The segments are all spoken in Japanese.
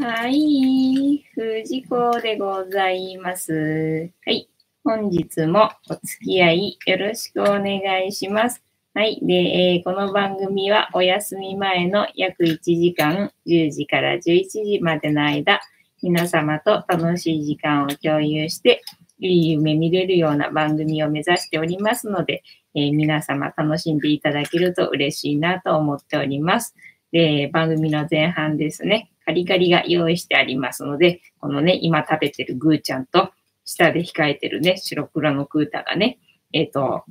はい、藤子でございます。はい、本日もお付き合いよろしくお願いします。はい。で、えー、この番組はお休み前の約1時間、10時から11時までの間、皆様と楽しい時間を共有して、いい夢見れるような番組を目指しておりますので、えー、皆様楽しんでいただけると嬉しいなと思っております。で、番組の前半ですね、カリカリが用意してありますので、このね、今食べてるグーちゃんと、下で控えてるね、白黒のクータがね、えっ、ー、と、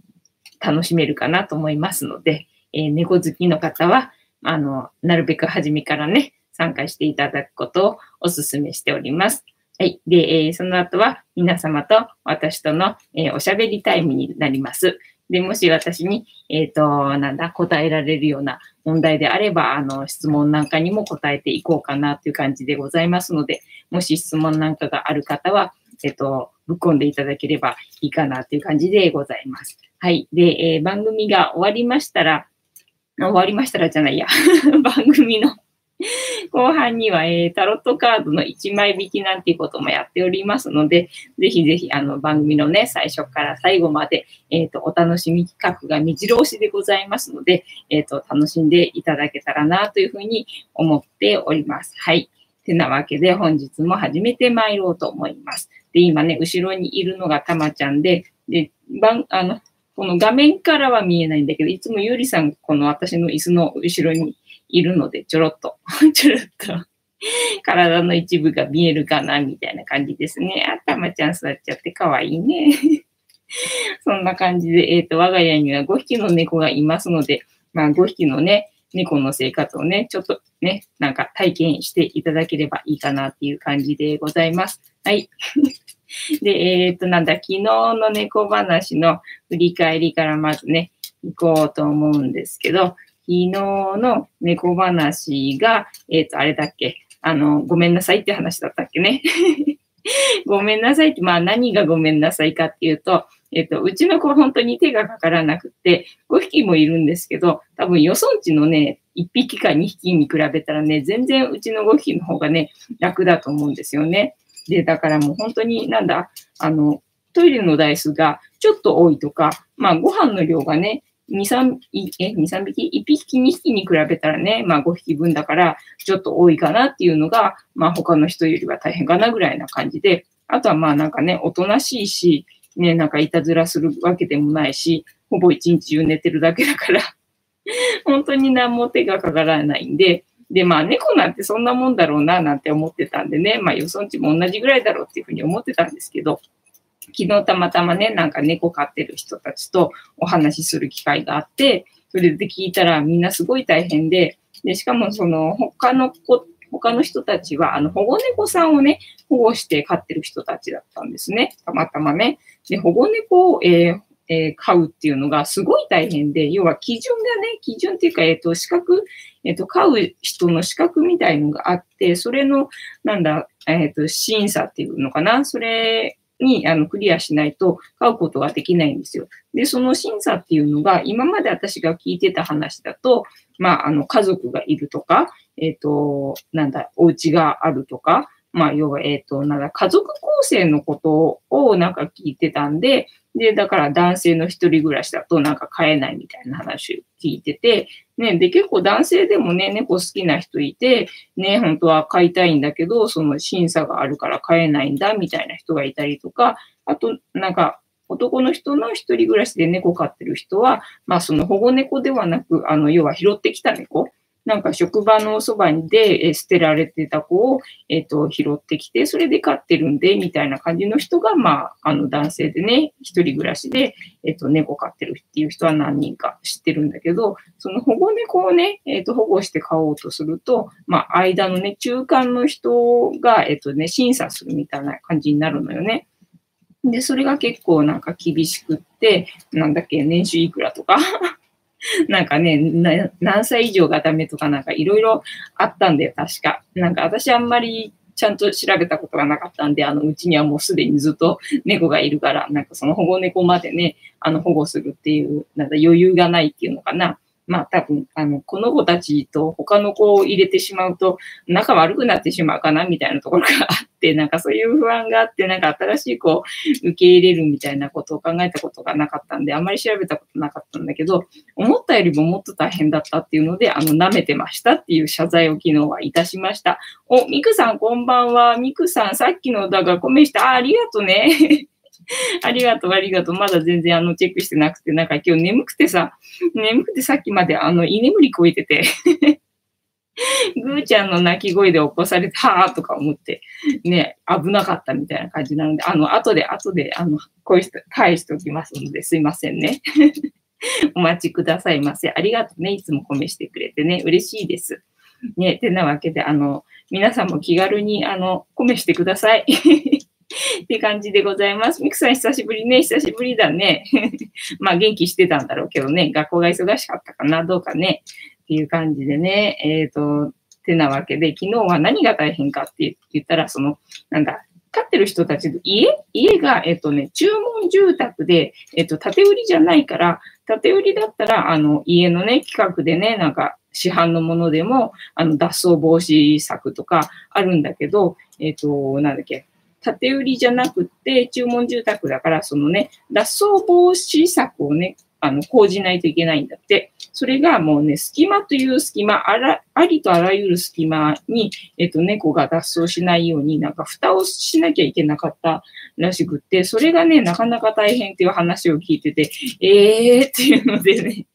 楽しめるかなと思いますので、えー、猫好きの方は、あの、なるべく初めからね、参加していただくことをお勧めしております。はい。で、えー、その後は皆様と私との、えー、おしゃべりタイムになります。で、もし私に、えっ、ー、と、なんだ、答えられるような問題であれば、あの、質問なんかにも答えていこうかなという感じでございますので、もし質問なんかがある方は、えっ、と、ぶっ込んでいただければいいかなという感じでございます。はい。で、えー、番組が終わりましたら、終わりましたらじゃないや。番組の 後半には、えー、タロットカードの1枚引きなんていうこともやっておりますので、ぜひぜひあの番組のね、最初から最後まで、え、ー、と、お楽しみ企画が目白押しでございますので、え、ー、と、楽しんでいただけたらなというふうに思っております。はい。てなわけで本日も始めて参ろうと思います。で、今ね、後ろにいるのがたまちゃんで、で、番、あの、この画面からは見えないんだけど、いつもゆりさん、この私の椅子の後ろにいるので、ちょろっと、ちょろっと体の一部が見えるかな、みたいな感じですね。あ、たまちゃん座っちゃってかわいいね。そんな感じで、えっ、ー、と、我が家には5匹の猫がいますので、まあ5匹のね、猫の生活をね、ちょっとね、なんか体験していただければいいかなっていう感じでございます。はい。で、えっ、と、なんだ、昨日の猫話の振り返りからまずね、行こうと思うんですけど、昨日の猫話が、えっ、と、あれだっけ、あの、ごめんなさいって話だったっけね。ごめんなさいって、まあ何がごめんなさいかっていうと、えっ、と、うちの子本当に手がかからなくて、5匹もいるんですけど、多分よそんちのね、1匹か2匹に比べたらね、全然うちの5匹の方がね、楽だと思うんですよね。で、だからもう本当になんだ、あの、トイレの台数がちょっと多いとか、まあご飯の量がね、2、3、え、2、3匹 ?1 匹、2匹に比べたらね、まあ5匹分だから、ちょっと多いかなっていうのが、まあ他の人よりは大変かなぐらいな感じで、あとはまあなんかね、おとなしいし、ね、なんかいたずらするわけでもないし、ほぼ一日中寝てるだけだから 本当に何も手がかからないんで、で、まあ、猫なんてそんなもんだろうな、なんて思ってたんでね、まあ、よそんちも同じぐらいだろうっていうふうに思ってたんですけど、昨日たまたまね、なんか猫飼ってる人たちとお話しする機会があって、それで聞いたらみんなすごい大変で、で、しかもその他の子、他の人たちは、あの、保護猫さんをね、保護して飼ってる人たちだったんですね。たまたまね。で、保護猫を、えー、えー、飼うっていうのがすごい大変で、要は基準がね、基準っていうか、えっ、ー、と、資格、えっ、ー、と、飼う人の資格みたいのがあって、それの、なんだ、えっ、と、審査っていうのかな、それにあのクリアしないと飼うことができないんですよ。で、その審査っていうのが、今まで私が聞いてた話だと、まあ、あの、家族がいるとか、えっ、と、なんだ、お家があるとか、まあ、要は、えっ、と、なんだ、家族構成のことをなんか聞いてたんで、で、だから男性の一人暮らしだとなんか飼えないみたいな話を聞いてて、ね、で、結構男性でもね、猫好きな人いて、ね、本当は飼いたいんだけど、その審査があるから飼えないんだみたいな人がいたりとか、あと、なんか、男の人の一人暮らしで猫飼ってる人は、まあその保護猫ではなく、あの、要は拾ってきた猫なんか職場のそばで、え捨てられてた子を、えっ、ー、と、拾ってきて、それで飼ってるんで、みたいな感じの人が、まあ、あの男性でね、一人暮らしで、えっ、ー、と、猫飼ってるっていう人は何人か知ってるんだけど、その保護猫をね、えっ、ー、と、保護して飼おうとすると、まあ、間のね、中間の人が、えっ、とね、審査するみたいな感じになるのよね。で、それが結構なんか厳しくって、なんだっけ、年収いくらとか なんかね、何歳以上がダメとかなんかいろいろあったんだよ、確か。なんか私あんまりちゃんと調べたことがなかったんで、あの、うちにはもうすでにずっと猫がいるから、なんかその保護猫までね、あの、保護するっていう、なんか余裕がないっていうのかな。まあ多分、あの、この子たちと他の子を入れてしまうと仲悪くなってしまうかなみたいなところがあって、なんかそういう不安があって、なんか新しい子を受け入れるみたいなことを考えたことがなかったんで、あんまり調べたことなかったんだけど、思ったよりももっと大変だったっていうので、あの、舐めてましたっていう謝罪を昨日はいたしました。お、ミクさんこんばんは。ミクさん、さっきのだがコメした。あ、ありがとうね。ありがとう、ありがとう。まだ全然あのチェックしてなくて、なんか今日眠くてさ、眠くてさっきまであの居眠りこいてて ぐーちゃんの泣き声で起こされて、はぁとか思って、ね、危なかったみたいな感じなので、あの、後で、後で、あの、声して、返しておきますので、すいませんね。お待ちくださいませ。ありがとうね。いつもコメしてくれてね。嬉しいです。ね、てなわけで、あの、皆さんも気軽に、あの、コメしてください。って感じでございます。ミクさん久しぶりね。久しぶりだね。まあ元気してたんだろうけどね。学校が忙しかったかな。どうかね。っていう感じでね。えっ、ー、と、てなわけで、昨日は何が大変かって言ったら、その、なんだ、飼ってる人たちの家？家が、えっ、とね、注文住宅で、えっ、と、建売りじゃないから、建売りだったら、あの、家のね、企画でね、なんか、市販のものでも、あの、脱走防止策とかあるんだけど、えっ、と、なんだっけ、建売りじゃなくて、注文住宅だから、そのね、脱走防止策をね、あの、講じないといけないんだって。それがもうね、隙間という隙間、あら、ありとあらゆる隙間に、えっと、猫が脱走しないように、なんか蓋をしなきゃいけなかったらしくって、それがね、なかなか大変っていう話を聞いてて、えーっていうのでね、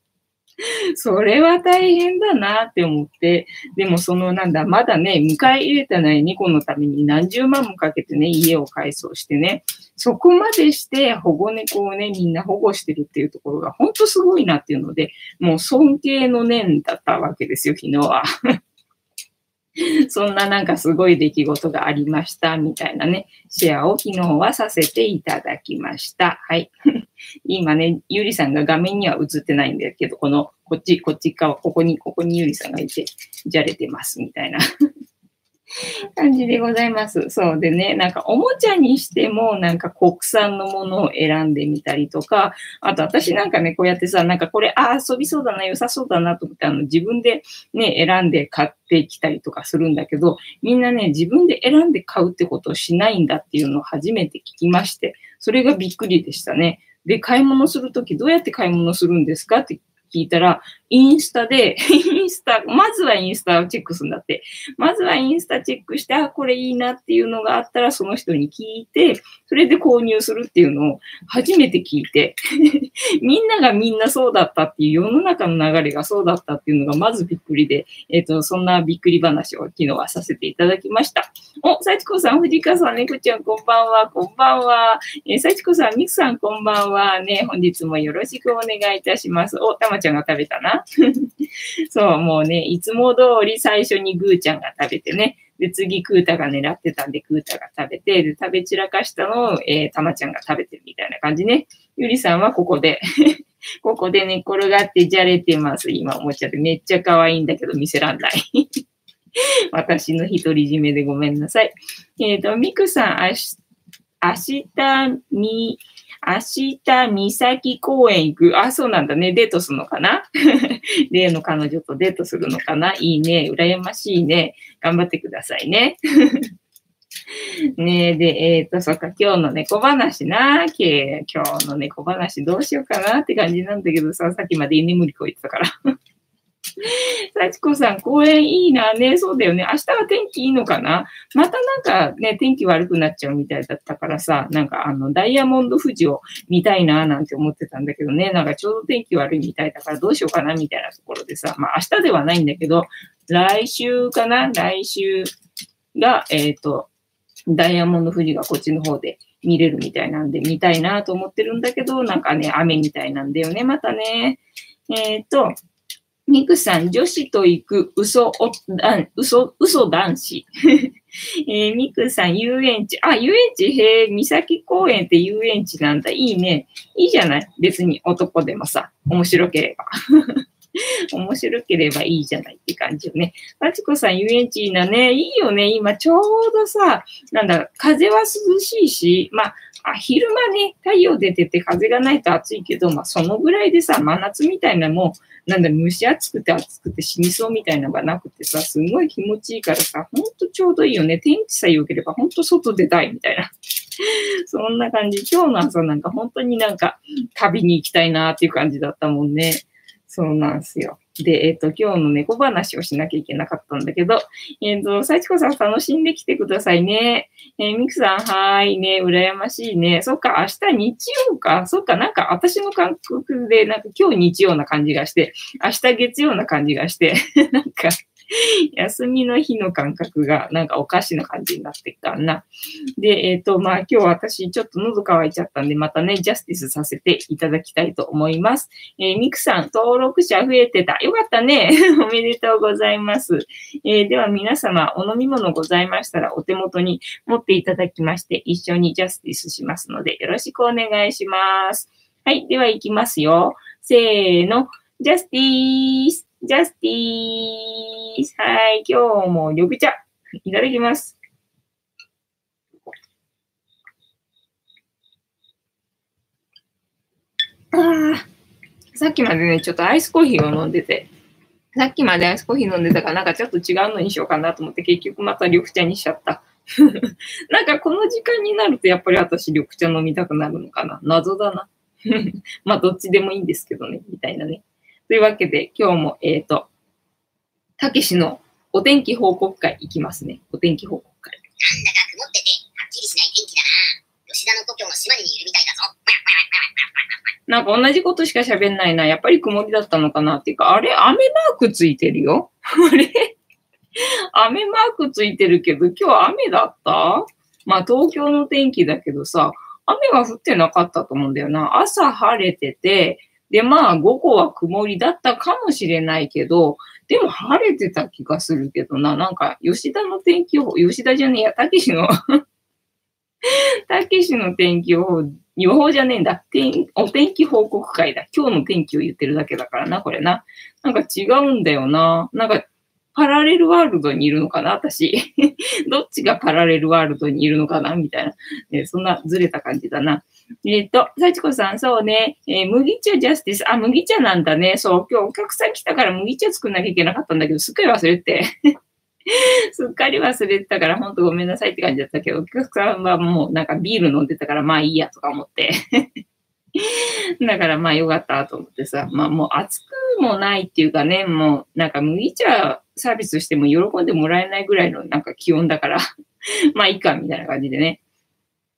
それは大変だなって思って、でもそのなんだ、まだね、迎え入れたない猫のために何十万もかけてね、家を改装してね、そこまでして保護猫をね、みんな保護してるっていうところが本当すごいなっていうので、もう尊敬の念だったわけですよ、昨日は。そんななんかすごい出来事がありました、みたいなね、シェアを昨日はさせていただきました。はい。今ね、ゆりさんが画面には映ってないんだけど、この、こっち、こっち側、ここに、ここにゆりさんがいて、じゃれてます、みたいな 感じでございます。そうでね、なんかおもちゃにしてもなんか国産のものを選んでみたりとか、あと私なんかね、こうやってさ、なんかこれ、ああ、遊びそうだな、良さそうだなと思って、あの自分でね、選んで買ってきたりとかするんだけど、みんなね、自分で選んで買うってことをしないんだっていうのを初めて聞きまして、それがびっくりでしたね。で、買い物するときどうやって買い物するんですかって聞いたら、インスタで、インスタ、まずはインスタをチェックするんだって。まずはインスタチェックして、あ、これいいなっていうのがあったら、その人に聞いて、それで購入するっていうのを初めて聞いて、みんながみんなそうだったっていう世の中の流れがそうだったっていうのがまずびっくりで、えっ、ー、と、そんなびっくり話を昨日はさせていただきました。お、幸子さん、藤川さん、猫ちゃん、こんばんは、こんばんは。えー、幸子さん、みくさん、こんばんは。ね、本日もよろしくお願いいたします。お、たまちゃんが食べたな。そう、もうね、いつも通り最初にぐーちゃんが食べてね、で、次、クータが狙ってたんで、クータが食べて、で、食べ散らかしたのを、えー、たまちゃんが食べてるみたいな感じね。ゆりさんはここで ここで寝転がってじゃれてます。今おもちゃでめっちゃ可愛いんだけど見せらんない 私の独り占めでごめんなさい。えっ、ー、と、ミクさん、明日、み、明日、三崎公園行く。あ、そうなんだね。デートするのかな？例の彼女とデートするのかな？いいね。羨ましいね。頑張ってくださいね。ねえ、で、えっ、ー、と、そっか、今日の猫話な、今日の猫話どうしようかなって感じなんだけどさ、さっきまで居眠りこいてたから 幸子さん、公園いいな。ね、そうだよね。明日は天気いいのかな？またなんかね、天気悪くなっちゃうみたいだったからさ、なんかあの、ダイヤモンド富士を見たいな、なんて思ってたんだけどね、なんかちょうど天気悪いみたいだからどうしようかな、みたいなところでさ、まあ明日ではないんだけど、来週かな？来週が、えっ、ー、と、ダイヤモンド富士がこっちの方で見れるみたいなんで、見たいなと思ってるんだけど、なんかね、雨みたいなんだよね、またね。えっ、ー、と、ミクさん、女子と行く嘘お、嘘、嘘男子。えー、ミクさん、遊園地。あ、遊園地、へえ、三崎公園って遊園地なんだ。いいね。いいじゃない別に男でもさ、面白ければ。面白ければいいじゃないって感じよね。あちこさん遊園地いいなね。いいよね。今ちょうどさ、なんだ、風は涼しいし、まあ、昼間ね、太陽出てて風がないと暑いけど、まあそのぐらいでさ、真夏みたいなもう、なんだ、蒸し暑くて暑くて死にそうみたいなのがなくてさ、すごい気持ちいいからさ、ほんとちょうどいいよね。天気さえ良ければほんと外出たいみたいな。そんな感じ。今日の朝なんか本当になんか旅に行きたいなっていう感じだったもんね。そうなんですよ。で、えっ、ー、と、今日の猫話をしなきゃいけなかったんだけど、えっ、ー、と、幸子さん楽しんできてくださいね。えー、ミクさん、はーいね、羨ましいね。そっか、明日日曜か。そっか、なんか私の感覚で、なんか今日日曜な感じがして、明日月曜な感じがして、なんか、休みの日の感覚がなんかおかしな感じになってきたな。で、えっ、ー、と、まあ今日私ちょっと喉乾いちゃったんで、またね、ジャスティスさせていただきたいと思います。えー、ミクさん、登録者増えてた。よかったね。おめでとうございます。えー、では皆様、お飲み物ございましたらお手元に持っていただきまして、一緒にジャスティスしますので、よろしくお願いします。はい、では行きますよ。せーの。ジャスティスジャスティース。はい、今日も緑茶。いただきます。ああ、さっきまでね、ちょっとアイスコーヒーを飲んでて、さっきまでアイスコーヒー飲んでたから、なんかちょっと違うのにしようかなと思って、結局また緑茶にしちゃった。なんかこの時間になると、やっぱり私緑茶飲みたくなるのかな。謎だな。まあ、どっちでもいいんですけどね、みたいなね。というわけで、今日も、えっ、ー、と、たけしのお天気報告会いきますね。お天気報告会。なんだか曇ってて、はっきりしない天気だな。吉田の故郷の島にいるみたいだぞ。なんか同じことしか喋んないな。やっぱり曇りだったのかなっていうか、あれ雨マークついてるよ。あれ？雨マークついてるけど、今日雨だった？まあ東京の天気だけどさ、雨は降ってなかったと思うんだよな。朝晴れてて、で、まあ、午後は曇りだったかもしれないけど、でも晴れてた気がするけどな、なんか、吉田の天気予報、吉田じゃねえや、たけしの たけしの天気予報、予報じゃねえんだ。天お天気報告会だ。今日の天気を言ってるだけだからな、これな。なんか違うんだよな。なんかパラレルワールドにいるのかな私。どっちがパラレルワールドにいるのかなみたいな、ね。そんなずれた感じだな。えっ、ー、と、幸子さん、そうね、えー、麦茶ジャスティス。あ、麦茶なんだね。そう、今日お客さん来たから麦茶作んなきゃいけなかったんだけど、すっかり忘れて。すっかり忘れてたから、ほんとごめんなさいって感じだったけど、お客さんはもうなんかビール飲んでたから、まあいいやとか思って。だからまあよかったと思ってさ、まあもう熱くもないっていうかね、もうなんか麦茶サービスしても喜んでもらえないぐらいのなんか気温だから まあいいかみたいな感じでね。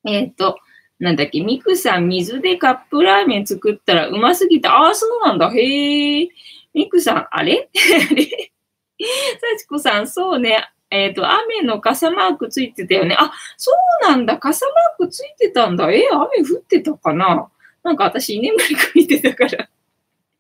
えっ、と、なんだっけ、ミクさん水でカップラーメン作ったらうますぎた。ああ、そうなんだ。へえ。ミクさん、あれ？あ れ幸子さん、そうね。えっ、ー、と、雨の傘マークついてたよね。あ、そうなんだ。傘マークついてたんだ。えー、雨降ってたかな？なんか私、居眠りかいてたから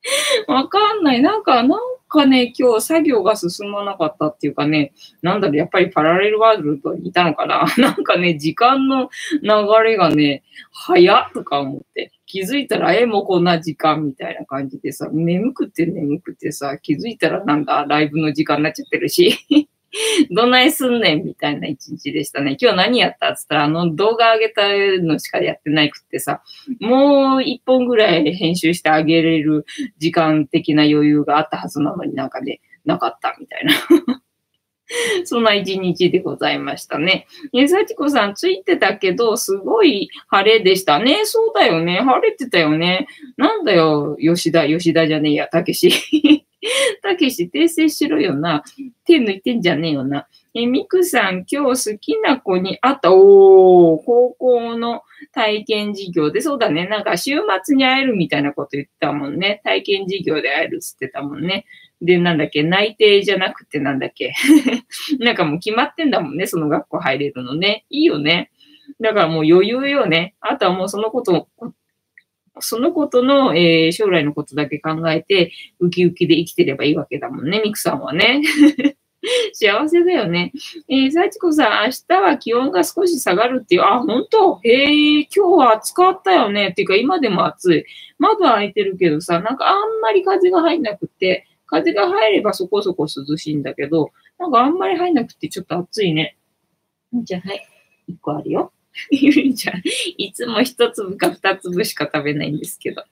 わかんない。なんか、なんかね、今日作業が進まなかったっていうかね、なんだろう、やっぱりパラレルワールドにいたのかな なんかね、時間の流れがね、早っとか思って。気づいたら、え、もうこんな時間みたいな感じでさ、眠くて眠くてさ、気づいたらなんだライブの時間になっちゃってるし どないすんねんみたいな一日でしたね。今日何やったっつったら、あの動画上げたのしかやってないくってさ、もう一本ぐらい編集してあげれる時間的な余裕があったはずなのになんかね、なかったみたいな。そんな一日でございましたね。え、幸子さんついてたけど、すごい晴れでしたね。そうだよね。晴れてたよね。なんだよ、吉田、吉田じゃねえや、たけし。たけし、訂正しろよな。手抜いてんじゃねえよな。え、みくさん、今日好きな子に会った。おー、高校の体験授業で、そうだね。なんか週末に会えるみたいなこと言ったもんね。体験授業で会えるっつってたもんね。で、なんだっけ、内定じゃなくてなんだっけ？なんかもう決まってんだもんね、その学校入れるのね。いいよね。だからもう余裕よね。あとはもうそのこと、そのことの、えー、将来のことだけ考えて、ウキウキで生きてればいいわけだもんね、ミクさんはね。幸せだよね。えー、幸子さん、明日は気温が少し下がるっていう。あ、本当？へえ、今日は暑かったよね。っていうか、今でも暑い。窓開いてるけどさ、なんかあんまり風が入んなくて、風が入ればそこそこ涼しいんだけど、なんかあんまり入んなくてちょっと暑いね。じゃあ、はい。一個あるよ。ゆりちゃん、いつも一粒か二粒しか食べないんですけど。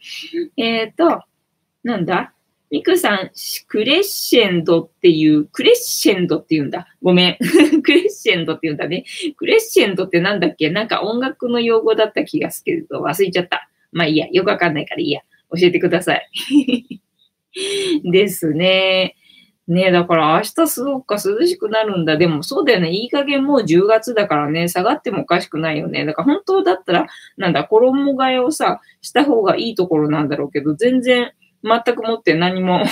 えっ、ー、と、なんだ？ミクさん、クレッシェンドっていう、クレッシェンドって言うんだ。ごめん。クレッシェンドって言うんだね。クレッシェンドってなんだっけ？なんか音楽の用語だった気がするけど、忘れちゃった。まあいいや。よくわかんないからいいや。教えてください。ですね。ねえだから明日すごく涼しくなるんだ。でもそうだよね。いい加減もう10月だからね、下がってもおかしくないよね。だから本当だったら、なんだ、衣替えをさ、した方がいいところなんだろうけど、全然、全くもって何も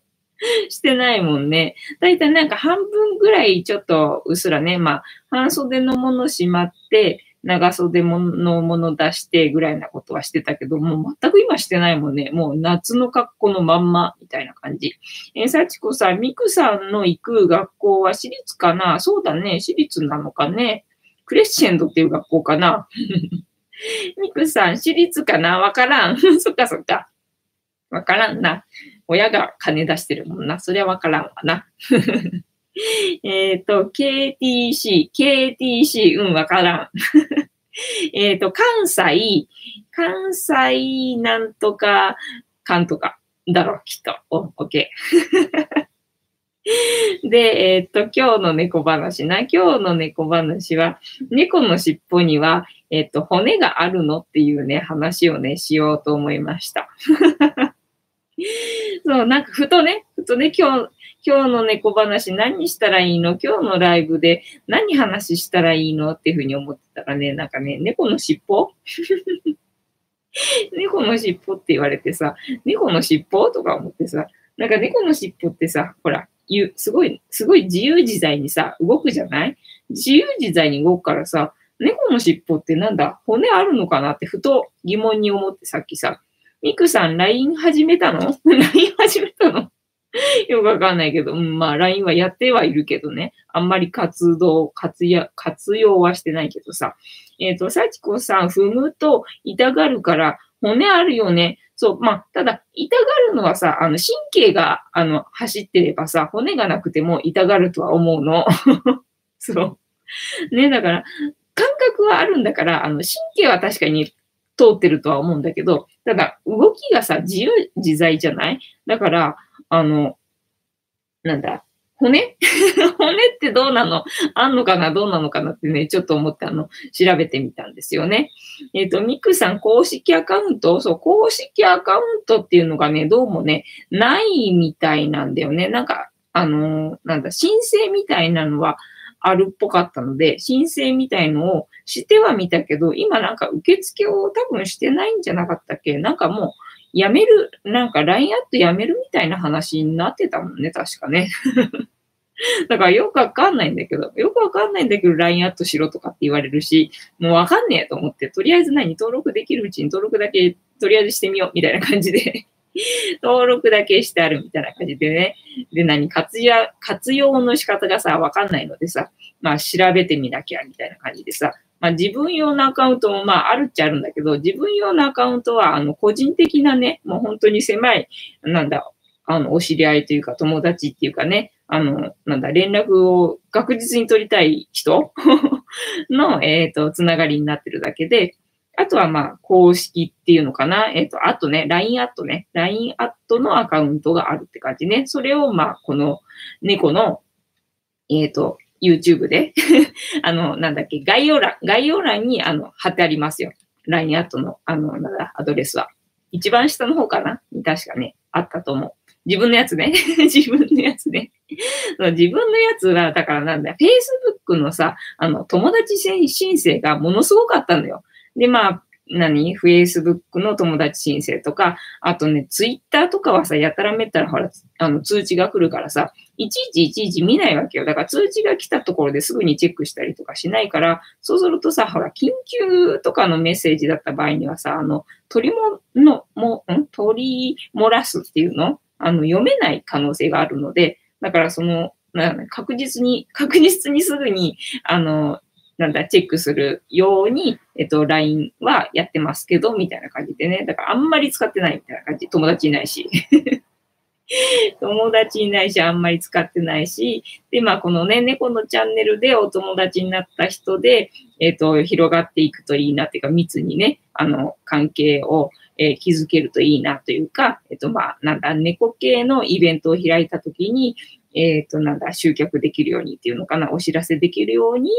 してないもんね。だいたいなんか半分ぐらいちょっとうっすらね、まあ、半袖のものしまって、長袖のもの出してぐらいなことはしてたけど、もう全く今してないもんね。もう夏の格好のまんまみたいな感じ。えー、幸子さん、ミクさんの行く学校は私立かな？そうだね。私立なのかね。クレッシェンドっていう学校かな？ミクさん、私立かな？わからん。そっかそっか。わからんな。親が金出してるもんな。そりゃわからんわな。えっと、KTC、KTC、うん、わからん。えっと、関西、関西なんとか、関とか、だろ、きっと。お、オッケー。で、えっ、と、今日の猫話な。今日の猫話は、猫の尻尾には、えっ、と、骨があるのっていうね、話をね、しようと思いました。そう、なんかふとね、ふとね、今日、今日の猫話何したらいいの？今日のライブで何話したらいいのっていうふうに思ってたらね、なんかね、猫の尻尾？猫の尻尾って言われてさ、猫の尻尾？とか思ってさ、なんか猫の尻尾ってさ、ほら、すごい、すごい自由自在にさ、動くじゃない？自由自在に動くからさ、猫の尻尾ってなんだ？骨あるのかなってふと疑問に思ってさっきさ、ミクさん LINE 始めたの ?LINE 始めたの？よくわかんないけど、うん、まあ LINE はやってはいるけどね、あんまり活動、活や活用はしてないけどさ。えっ、ー、と、幸子さん、踏むと痛がるから骨あるよね。そう、まあ、ただ、痛がるのはさ、あの、神経が、あの、走ってればさ、骨がなくても痛がるとは思うの。そう。ね、だから、感覚はあるんだから、あの、神経は確かに通ってるとは思うんだけど、ただ、動きがさ、自由自在じゃない？だから、あの、なんだ、骨？骨ってどうなの？あんのかな？どうなのかなってね、ちょっと思ってあの、調べてみたんですよね。えっ、ー、と、ミクさん公式アカウント？そう、公式アカウントっていうのがね、どうもね、ないみたいなんだよね。なんか、あのー、なんだ、申請みたいなのはあるっぽかったので、申請みたいのをしてはみたけど、今なんか受付を多分してないんじゃなかったっけ？なんかもう、やめる、なんか LINE アットやめるみたいな話になってたもんね、確かね。だからよくわかんないんだけど、よくわかんないんだけど LINE アットしろとかって言われるし、もうわかんねえと思って、とりあえず何？登録できるうちに登録だけとりあえずしてみようみたいな感じで。登録だけしてあるみたいな感じでね。で、何活用、活用の仕方がさ、わかんないのでさ、まあ調べてみなきゃみたいな感じでさ、まあ、自分用のアカウントもまああるっちゃあるんだけど、自分用のアカウントはあの個人的なね、もう本当に狭い、なんだ、あの、お知り合いというか友達っていうかね、あの、なんだ、連絡を確実に取りたい人の、えっ、ー、と、つながりになってるだけで、あとはまあ、公式っていうのかな。えっ、ー、と、あとね、LINE アットね。LINE アットのアカウントがあるって感じね。それをまあ、この猫の、えっ、ー、と、YouTube で あの、なんだっけ、概要欄、概要欄に、あの、貼ってありますよ。LINE アットの、あの、なんだ、アドレスは。一番下の方かな？確かね、あったと思う。自分のやつね。自分のやつね。自分のやつは、だからなんだ、Facebook のさ、あの、友達申請がものすごかったのよ。で、まあ、何 ?Facebook の友達申請とか、あとね、Twitter とかはさ、やたらめったらほら、あの、通知が来るからさ、いちいちいちいち見ないわけよ。だから通知が来たところですぐにチェックしたりとかしないから、そうするとさ、ほら、緊急とかのメッセージだった場合にはさ、あの、取りも、の、も、ん？取り漏らすっていうの？あの、読めない可能性があるので、だからその、確実に、確実にすぐに、あの、なんだ、チェックするように、えっと、LINE はやってますけど、みたいな感じでね。だからあんまり使ってないみたいな感じ。友達いないし。友達いないし、あんまり使ってないし、で、まあ、このね、猫のチャンネルでお友達になった人で、えっ、と、広がっていくといいなっていうか、密にね、あの、関係を、えー築けるといいなというか、えっ、と、まあ、なんだ、猫系のイベントを開いたときに、えっ、と、なんだ、集客できるようにっていうのかな、お知らせできるように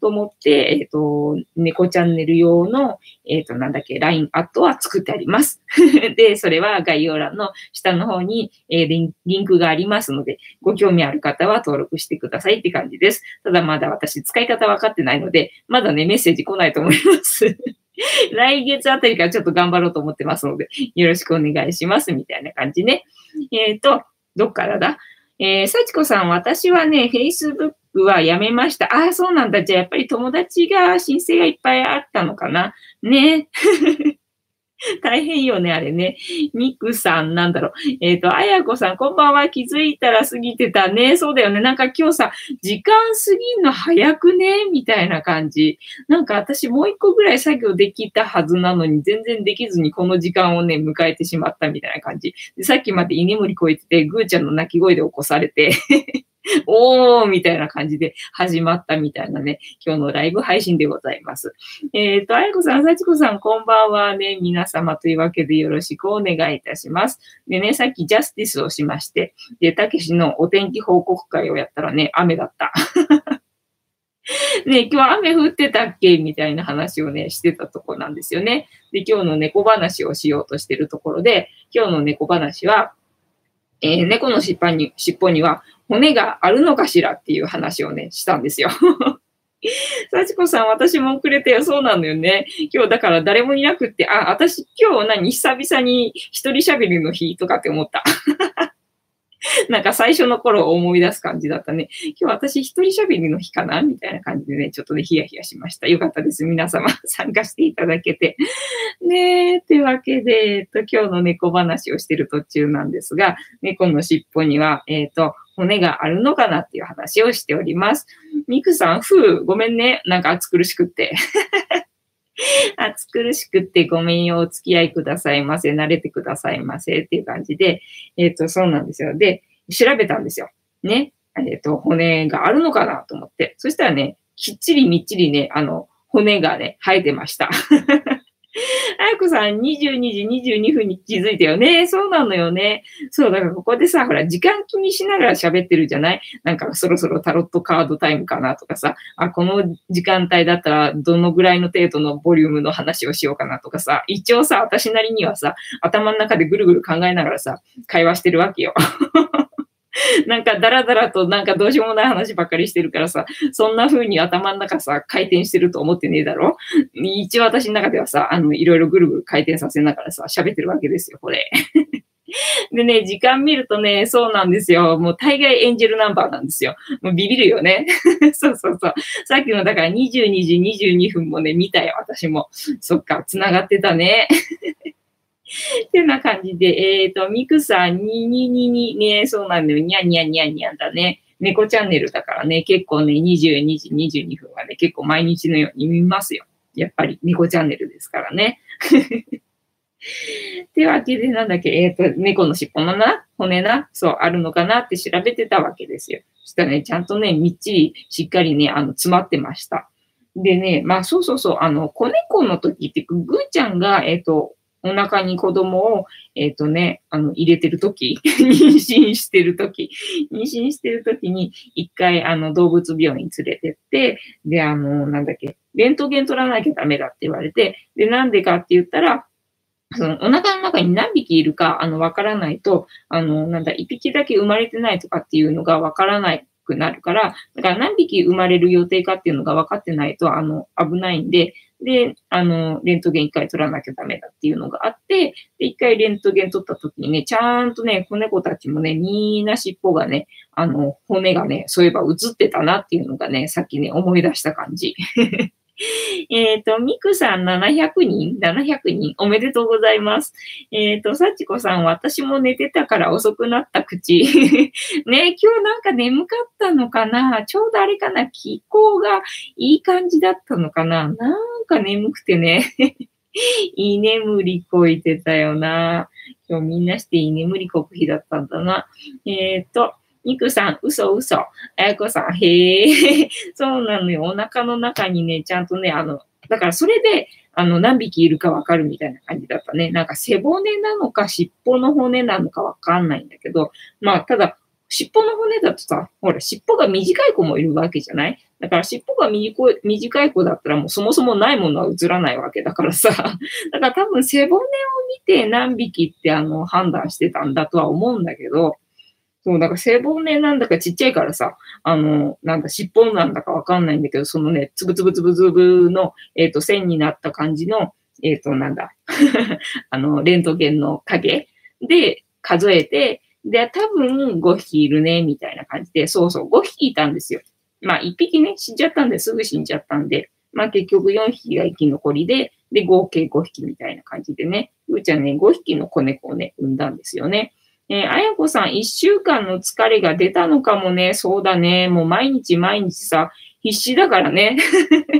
と思って、えっ、と、猫チャンネル用の、えっ、と、なんだっけ、LINE アットは作ってあります。で、それは概要欄の下の方に、えーリンクがありますので、ご興味ある方は登録してくださいって感じです。ただまだ私使い方分かってないので、まだね、メッセージ来ないと思います。来月あたりからちょっと頑張ろうと思ってますので、よろしくお願いします、みたいな感じね。えっ、と、どっからだ？えー、幸子さん、私はね、Facebook はやめました。ああ、そうなんだ。じゃあ、やっぱり友達が、申請がいっぱいあったのかな。ね。大変よね、あれね。ミクさん、なんだろう。えっ、と、あやこさん、こんばんは。気づいたら過ぎてたね。そうだよね。なんか今日さ、時間過ぎんの早くね？みたいな感じ。なんか私もう一個ぐらい作業できたはずなのに、全然できずにこの時間をね、迎えてしまったみたいな感じ。でさっきまで居眠りこいてて、ぐーちゃんの泣き声で起こされて、おーみたいな感じで始まったみたいなね、今日のライブ配信でございます。えっ、と、あやこさん、さちこさん、こんばんはね、皆様というわけでよろしくお願いいたします。でね、さっきジャスティスをしまして、で、たけしのお天気報告会をやったらね、雨だった。ね、今日雨降ってたっけ？みたいな話をね、してたとこなんですよね。で、今日の猫話をしようとしてるところで、今日の猫話は、えー猫の尻尾に尻尾には骨があるのかしらっていう話をね、したんですよ。幸子さん、私も遅れて。そうなのよね。今日だから誰もいなくって、あ、私今日何？久々に一人喋りの日とかって思った。なんか最初の頃を思い出す感じだったね。今日私一人喋りの日かなみたいな感じでね、ちょっとね、ヒヤヒヤしました。よかったです。皆様参加していただけて。ねえ、ってわけで、えっと、今日の猫話をしてる途中なんですが、猫の尻尾には、えっ、と、骨があるのかなっていう話をしております。ミクさん、ふう、ごめんね。なんか暑苦しくって。暑苦しくってごめんよ。お付き合いくださいませ。慣れてくださいませ。っていう感じで、えっ、と、そうなんですよ。で、調べたんですよ。ね。えっ、と、骨があるのかなと思って。そしたらね、きっちりみっちりね、あの、骨がね、生えてました。あやこさん、22時22分に気づいたよね。そうなのよね。そう、だからここでさ、ほら、時間気にしながら喋ってるじゃない？なんかそろそろタロットカードタイムかなとかさ、あ、この時間帯だったらどのぐらいの程度のボリュームの話をしようかなとかさ、一応さ、私なりにはさ、頭の中でぐるぐる考えながらさ、会話してるわけよ。なんかダラダラとなんかどうしようもない話ばっかりしてるからさ、そんな風に頭の中さ、回転してると思ってねえだろ？一応私の中ではさ、あの、いろいろぐるぐる回転させながらさ、喋ってるわけですよ、これ。でね、時間見るとね、そうなんですよ。もう大概エンジェルナンバーなんですよ。もうビビるよね。そうそうそう。さっきのだから22時22分もね、見たよ、私も。そっか、繋がってたね。ってな感じで、えっ、と、ミクさん、222ね、そうなんだよ。にゃにゃにゃにゃだね。猫チャンネルだからね、結構ね、22時22分はね、結構毎日のように見ますよ。やっぱり猫チャンネルですからね。ってわけで、なんだっけ、えっ、と、猫の尻尾のな、骨な、そう、あるのかな？って調べてたわけですよ。そしたらね、ちゃんとね、みっちり、しっかりね、あの、詰まってました。でね、まあ、そうそうそう、あの、子猫の時って、ぐーちゃんが、えっ、と、お腹に子供を、えっ、とね、あの、入れてる時 妊娠してる時妊娠してる時に、一回、あの、動物病院連れてって、で、あの、なんだっけ、レントゲン取らなきゃダメだって言われて、で、なんでかって言ったら、そのお腹の中に何匹いるか、あの、わからないと、あの、なんだ、一匹だけ生まれてないとかっていうのがわからないくなるから、だから何匹生まれる予定かっていうのが分かってないと、あの、危ないんで、で、あの、レントゲン一回取らなきゃダメだっていうのがあって、で、一回レントゲン取った時にね、ちゃんとね、子猫たちもね、みんな尻尾がね、あの、骨がね、そういえば映ってたなっていうのがね、さっきね、思い出した感じ。えっと、ミクさん700人 ?700 人おめでとうございます。えっ、と、サチコさん、私も寝てたから遅くなった口。ね、今日なんか眠かったのかな？ちょうどあれかな？気候がいい感じだったのかな？なんか眠くてね。居眠りこいてたよな。今日みんなして居眠りこく日だったんだな。えっ、ー、と、ニクさん、嘘嘘。あやこさん、へえ。そうなのよ。お腹の中にね、ちゃんとね、あの、だからそれで、あの、何匹いるかわかるみたいな感じだったね。なんか背骨なのか尻尾の骨なのかわかんないんだけど、まあ、ただ、尻尾の骨だとさ、ほら、尻尾が短い子もいるわけじゃない？だから尻尾が短い子だったらもうそもそもないものは映らないわけだからさ。だから多分背骨を見て何匹ってあの判断してたんだとは思うんだけど、そう、だから背骨なんだかちっちゃいからさ、あの、なんだ、尻尾なんだかわかんないんだけど、そのね、つぶつぶつぶつぶの、えっ、ー、と、線になった感じの、えっ、ー、と、なんだ、あの、レントゲンの影で数えて、で、多分5匹いるね、みたいな感じで、そうそう、5匹いたんですよ。まあ、1匹ね、死んじゃったんですぐ死んじゃったんで、まあ結局4匹が生き残りで、で、合計5匹みたいな感じでね、うーちゃんね、5匹の子猫をね、産んだんですよね。えー、あやこさん、一週間の疲れが出たのかもね。そうだね。もう毎日毎日さ、必死だからね。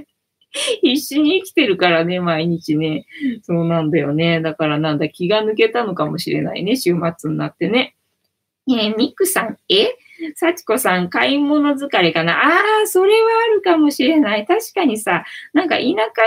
必死に生きてるからね、毎日ね。そうなんだよね。だからなんだ、気が抜けたのかもしれないね、週末になってね。えー、ミクさん、え？幸子さん、買い物疲れかな？ああ、それはあるかもしれない。確かにさ、なんか田舎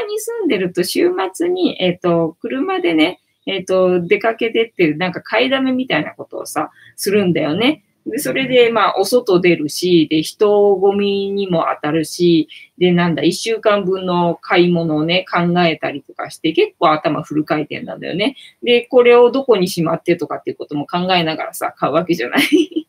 に住んでると週末に、えっ、ー、と、車でね、えっ、ー、と、出かけてって、なんか買いだめみたいなことをさ、するんだよね。で、それで、まあ、お外出るし、で、人混みにも当たるし、で、なんだ、一週間分の買い物をね、考えたりとかして、結構頭フル回転なんだよね。で、これをどこにしまってとかっていうことも考えながらさ、買うわけじゃない。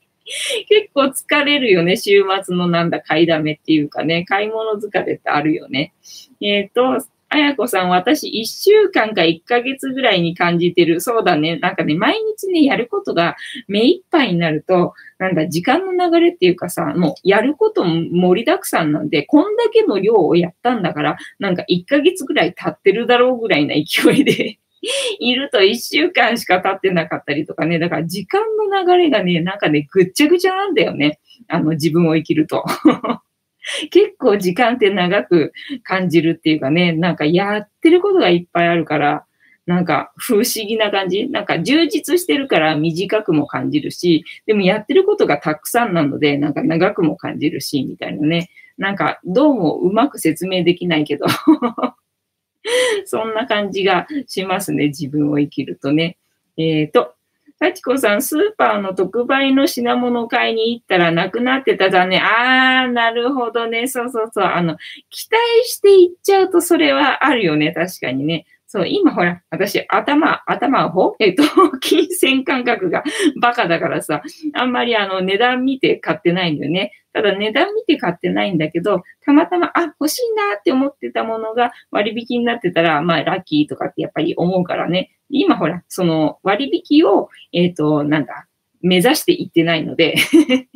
結構疲れるよね。週末のなんだ、買いだめっていうかね、買い物疲れってあるよね。えっ、ー、と、あやこさん、私、一週間か一ヶ月ぐらいに感じてる。そうだね。なんかね、毎日ね、やることが目いっぱいになると、なんだ、時間の流れっていうかさ、もう、やることも盛りだくさんなんで、こんだけの量をやったんだから、なんか一ヶ月ぐらい経ってるだろうぐらいな勢いで いると一週間しか経ってなかったりとかね。だから時間の流れがね、なんかね、ぐっちゃぐちゃなんだよね。あの、自分を生きると。結構時間って長く感じるっていうかね、なんかやってることがいっぱいあるから、なんか不思議な感じなんか充実してるから短くも感じるし、でもやってることがたくさんなので、なんか長くも感じるし、みたいなね。なんかどうもうまく説明できないけど そんな感じがしますね、自分を生きるとね。えっ、ー、と、幸子さん、スーパーの特売の品物を買いに行ったらなくなってただね。ああ、なるほどね。そうそうそう。あの、期待して行っちゃうとそれはあるよね。確かにね。そう、今ほら、私、頭、頭ほえっと、金銭感覚がバカだからさ、あんまりあの、値段見て買ってないんだよね。ただ値段見て買ってないんだけど、たまたま、あ、欲しいなって思ってたものが割引になってたら、まあ、ラッキーとかってやっぱり思うからね。今ほら、その割引を、えっ、ー、と、なんだ、目指していってないので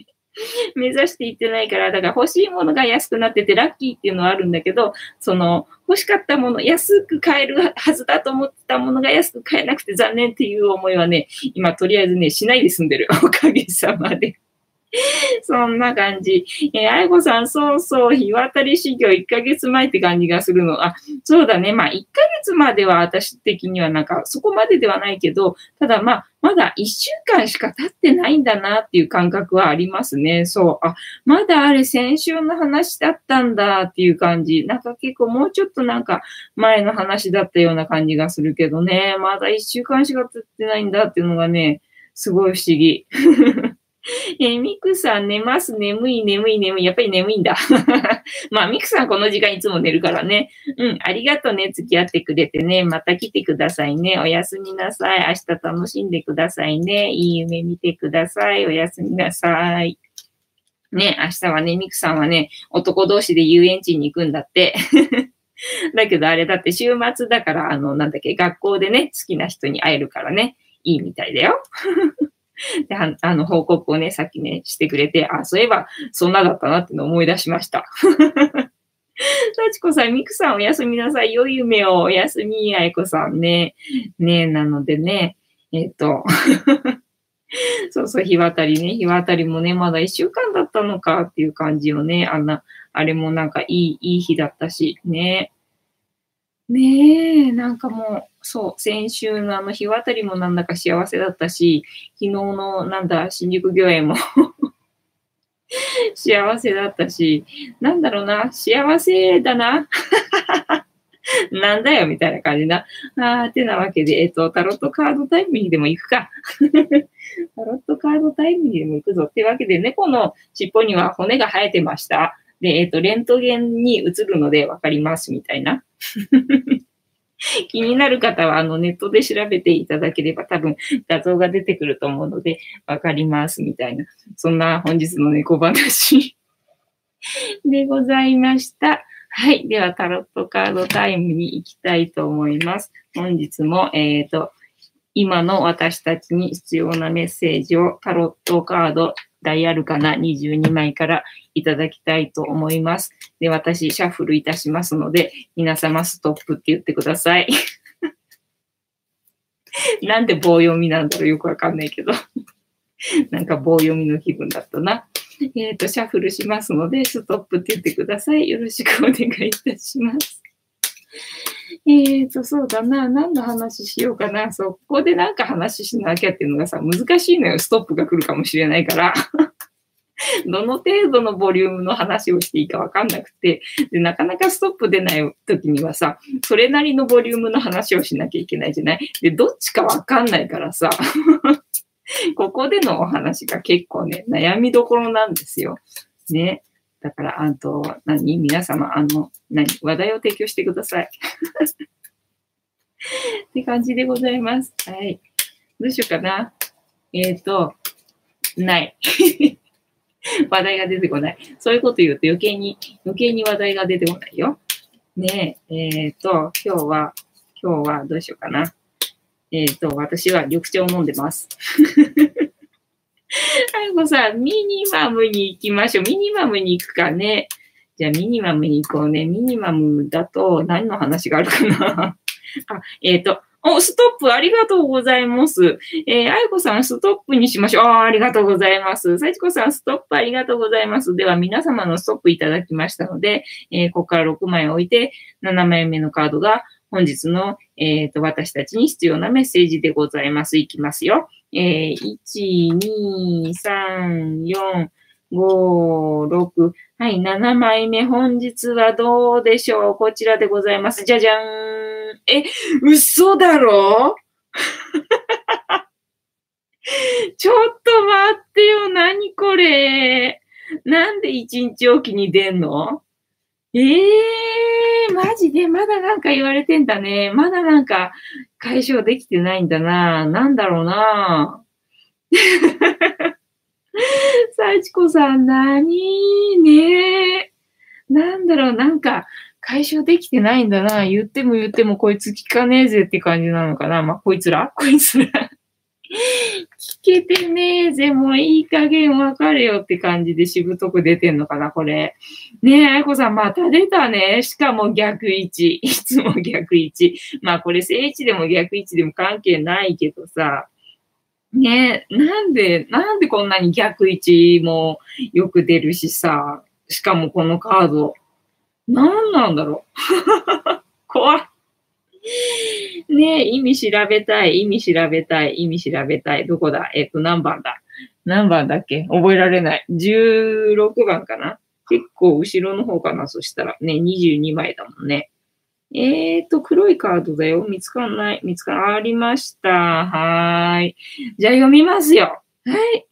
目指していってないから、だから欲しいものが安くなっててラッキーっていうのはあるんだけど、その欲しかったもの、安く買えるはずだと思ったものが安く買えなくて残念っていう思いはね、今とりあえずね、しないで済んでる。おかげさまで。そんな感じ。えー、愛子さん、そうそう、日渡り修行1ヶ月前って感じがするの。あ、そうだね。まあ、1ヶ月までは私的にはなんか、そこまでではないけど、ただまあ、まだ1週間しか経ってないんだなっていう感覚はありますね。そう。あ、まだあれ先週の話だったんだっていう感じ。なんか結構もうちょっとなんか前の話だったような感じがするけどね。まだ1週間しか経ってないんだっていうのがね、すごい不思議。えー、ミクさん寝ます。眠い、眠い、眠い。やっぱり眠いんだ。まあ、ミクさんこの時間いつも寝るからね。うん、ありがとうね。付き合ってくれてね。また来てくださいね。おやすみなさい。明日楽しんでくださいね。いい夢見てください。おやすみなさい。ね、明日はね、ミクさんはね、男同士で遊園地に行くんだって。だけどあれだって週末だから、あの、なんだっけ、学校でね、好きな人に会えるからね、いいみたいだよ。でああの、報告をね、さっきね、してくれて、あ、そういえば、そんなだったなってのを思い出しました。幸子さん、ミクさんおやすみなさい。良い夢をおやすみ、あいこさんね。ねなのでね、えっ、と、そうそう、日渡りね。日渡りもね、まだ一週間だったのかっていう感じよね。あんな、あれもなんかいい、いい日だったし、ね。ねえ、なんかもう、そう、先週のあの日渡りもなんだか幸せだったし、昨日のなんだ、新宿御苑も 幸せだったし、なんだろうな、幸せだな。なんだよ、みたいな感じな。あー、てなわけで、えっ、と、タロットカードタイムにでも行くか。タロットカードタイムにでも行くぞ。ってわけで、猫の尻尾には骨が生えてました。で、えっ、と、レントゲンに映るのでわかります、みたいな。気になる方は、あの、ネットで調べていただければ多分画像が出てくると思うので、わかります、みたいな。そんな本日の猫話 でございました。はい。では、タロットカードタイムに行きたいと思います。本日も、えっ、ー、と、今の私たちに必要なメッセージをタロットカードダイアルカナ22枚からいただきたいと思います。で、私、シャッフルいたしますので、皆様ストップって言ってください。なんで棒読みなんだろうよくわかんないけど。なんか棒読みの気分だったな。えっ、ー、と、シャッフルしますので、ストップって言ってください。よろしくお願いいたします。えっ、と、そうだな。何の話しようかな。そ、こでなんか話しなきゃっていうのがさ、難しいのよ。ストップが来るかもしれないから。どの程度のボリュームの話をしていいかわかんなくてで、なかなかストップ出ない時にはさ、それなりのボリュームの話をしなきゃいけないじゃない？で、どっちかわかんないからさ、ここでのお話が結構ね、悩みどころなんですよ。ね。だから、あと、何？皆様、あの、何？話題を提供してください。って感じでございます。はい。どうしようかな。えっ、ー、と、ない。話題が出てこない。そういうこと言うと余計に、余計に話題が出てこないよ。ねえ、えっ、ー、と、今日は、今日はどうしようかな。えっ、ー、と、私は緑茶を飲んでます。はいこさん、ミニマムに行きましょう。ミニマムに行くかね。じゃあ、ミニマムに行こうね。ミニマムだと何の話があるかな。あ、えっ、ー、と、お、ストップありがとうございます。えー、あいこさん、ストップにしましょう。あありがとうございます。さちこさん、ストップありがとうございます。では、皆様のストップいただきましたので、えー、ここから6枚置いて、7枚目のカードが本日の、えっ、ー、と、私たちに必要なメッセージでございます。いきますよ。えー、1、2、3、4、5、6。はい、7枚目。本日はどうでしょう？こちらでございます。じゃじゃーん。え、嘘だろ？ちょっと待ってよ。何これ？なんで一日おきに出んの？ええー、マジで？まだなんか言われてんだね。まだなんか解消できてないんだな。なんだろうな。さちこさん、なにねなんだろう、なんか解消できてないんだな。言っても言ってもこいつ聞かねえぜって感じなのかな。まあ、こいつら？こいつら聞けてねえぜ、もういい加減わかるよって感じでしぶとく出てんのかな、これ。ねえ、あやこさん、また出たね。しかも逆位置。いつも逆位置。まあこれ正位置でも逆位置でも関係ないけどさ。ねえ、なんで、なんでこんなに逆位置もよく出るしさ。しかもこのカード。なんなんだろう。怖っ。ねえ、意味調べたい、意味調べたい、意味調べたい。どこだ？えっ、と、何番だ？何番だっけ？覚えられない。16番かな？結構後ろの方かな？そしたら。ね、22枚だもんね。えーと、黒いカードだよ。見つかんない。見つかありました。はーい。じゃあ読みますよ。はい。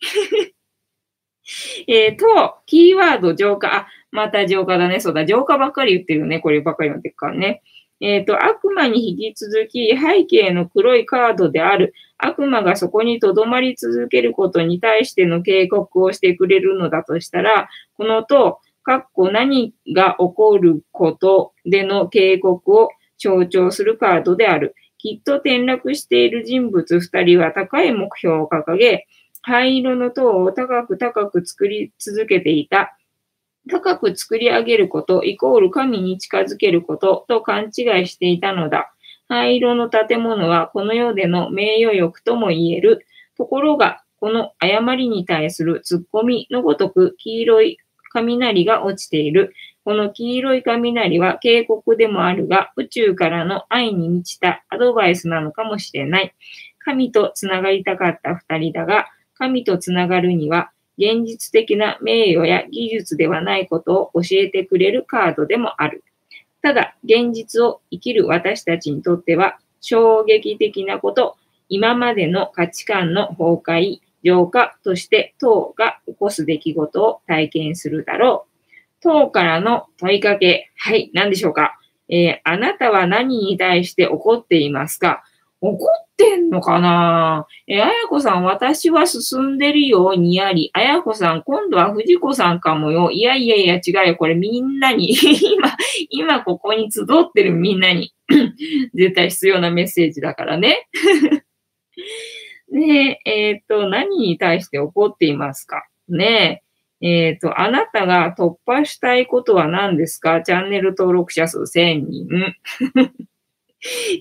えーと、キーワード浄化。あ、また浄化だね。そうだ。浄化ばっかり言ってるね。こればっかり読んでるからね。えっ、ー、と、悪魔に引き続き背景の黒いカードである悪魔がそこに留まり続けることに対しての警告をしてくれるのだとしたら、このと、かっこ何が起こることでの警告を象徴するカードである。きっと転落している人物二人は高い目標を掲げ、灰色の塔を高く高く作り続けていた。高く作り上げることイコール神に近づけることと勘違いしていたのだ。灰色の建物はこの世での名誉欲とも言える。ところが、この誤りに対する突っ込みのごとく黄色い雷が落ちている。この黄色い雷は警告でもあるが、宇宙からの愛に満ちたアドバイスなのかもしれない。神とつながりたかった二人だが、神とつながるには、現実的な名誉や技術ではないことを教えてくれるカードでもある。ただ、現実を生きる私たちにとっては、衝撃的なこと、今までの価値観の崩壊、浄化として党が起こす出来事を体験するだろう。党からの問いかけ。はい、何でしょうか？えー、あなたは何に対して怒っていますか？怒ってんのかな？え、あやこさん、私は進んでるよ、にやり。あやこさん、今度は藤子さんかもよ。いやいやいや、違うよ。これみんなに 今、今ここに集ってるみんなに 絶対必要なメッセージだからね ねえ、えっ、と、何に対して怒っていますか？ねえ。えっ、ー、と、あなたが突破したいことは何ですか？チャンネル登録者数1000人。